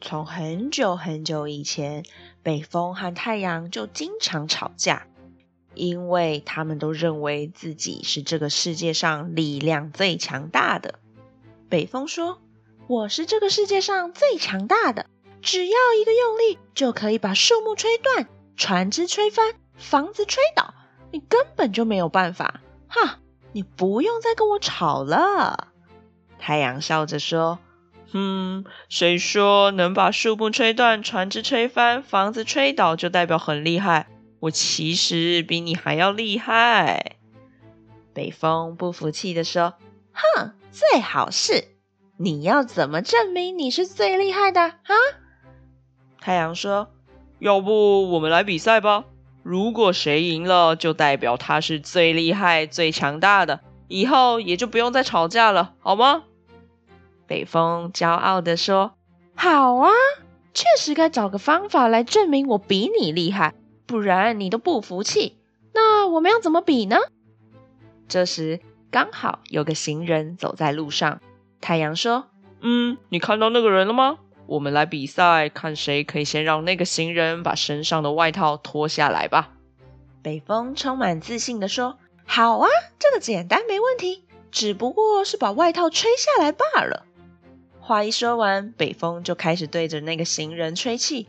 从很久很久以前，北风和太阳就经常吵架，因为他们都认为自己是这个世界上力量最强大的。北风说：“我是这个世界上最强大的，只要一个用力，就可以把树木吹断，船只吹翻，房子吹倒，你根本就没有办法。哈，你不用再跟我吵了。”太阳笑着说。嗯，谁说能把树木吹断、船只吹翻、房子吹倒就代表很厉害？我其实比你还要厉害。北风不服气地说：“哼，最好是！你要怎么证明你是最厉害的啊？”太阳说：“要不我们来比赛吧？如果谁赢了，就代表他是最厉害、最强大的，以后也就不用再吵架了，好吗？”北风骄傲地说：“好啊，确实该找个方法来证明我比你厉害，不然你都不服气。那我们要怎么比呢？”这时刚好有个行人走在路上。太阳说：“嗯，你看到那个人了吗？我们来比赛，看谁可以先让那个行人把身上的外套脱下来吧。”北风充满自信地说：“好啊，这个简单，没问题，只不过是把外套吹下来罢了。”话一说完，北风就开始对着那个行人吹气。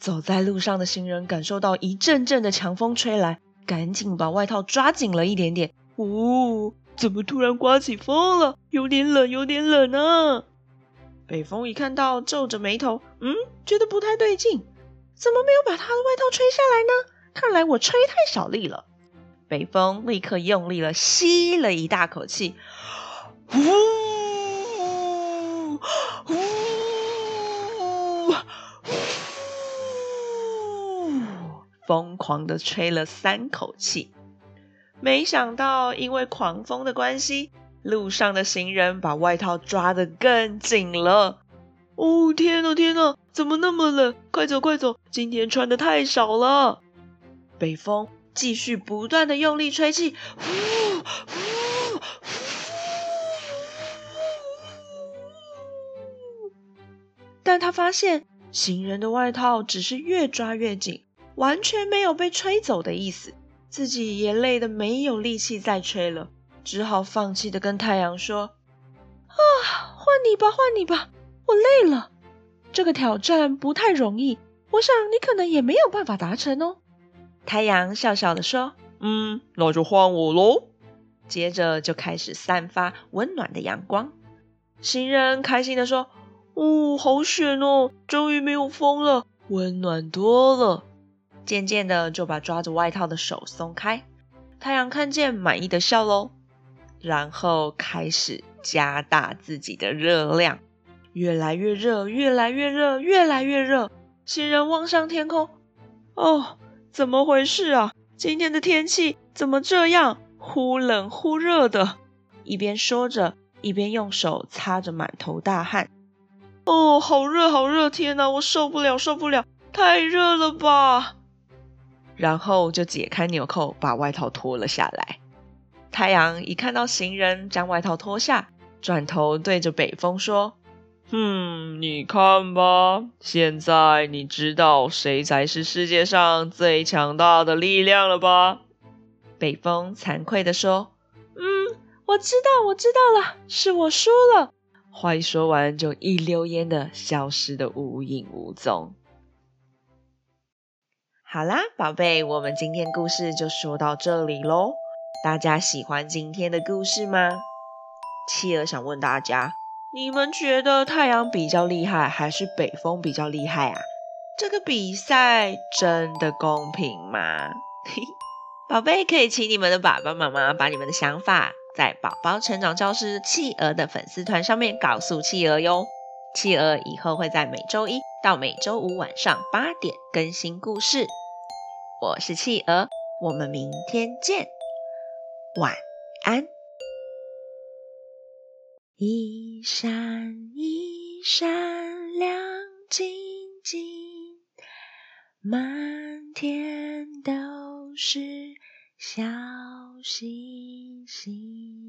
走在路上的行人感受到一阵阵的强风吹来，赶紧把外套抓紧了一点点。呜，怎么突然刮起风了？有点冷，有点冷啊！北风一看到，皱着眉头，嗯，觉得不太对劲，怎么没有把他的外套吹下来呢？看来我吹太小力了。北风立刻用力了，吸了一大口气，呼，呼，呼，疯狂的吹了三口气。没想到，因为狂风的关系，路上的行人把外套抓得更紧了。哦，天哪，天哪，怎么那么冷？快走，快走，今天穿的太少了。北风。继续不断的用力吹气，呼呼，但他发现行人的外套只是越抓越紧，完全没有被吹走的意思，自己也累得没有力气再吹了，只好放弃的跟太阳说：“啊，换你吧，换你吧，我累了。这个挑战不太容易，我想你可能也没有办法达成哦。”太阳笑笑的说：“嗯，那就换我喽。”接着就开始散发温暖的阳光。行人开心的说：“哦，好险哦，终于没有风了，温暖多了。”渐渐的就把抓着外套的手松开。太阳看见，满意的笑喽，然后开始加大自己的热量，越来越热，越来越热，越来越热。行人望向天空，哦。怎么回事啊？今天的天气怎么这样？忽冷忽热的。一边说着，一边用手擦着满头大汗。哦，好热，好热！天哪，我受不了，受不了！太热了吧！然后就解开纽扣，把外套脱了下来。太阳一看到行人将外套脱下，转头对着北风说。嗯，你看吧，现在你知道谁才是世界上最强大的力量了吧？北风惭愧地说：“嗯，我知道，我知道了，是我输了。”话一说完，就一溜烟的消失的无影无踪。好啦，宝贝，我们今天故事就说到这里喽。大家喜欢今天的故事吗？企鹅想问大家。你们觉得太阳比较厉害，还是北风比较厉害啊？这个比赛真的公平吗？宝贝，可以请你们的爸爸妈妈把你们的想法在宝宝成长教室企鹅的粉丝团上面告诉企鹅哟。企鹅以后会在每周一到每周五晚上八点更新故事。我是企鹅，我们明天见，晚安。一闪一闪亮晶晶满天都是小星星。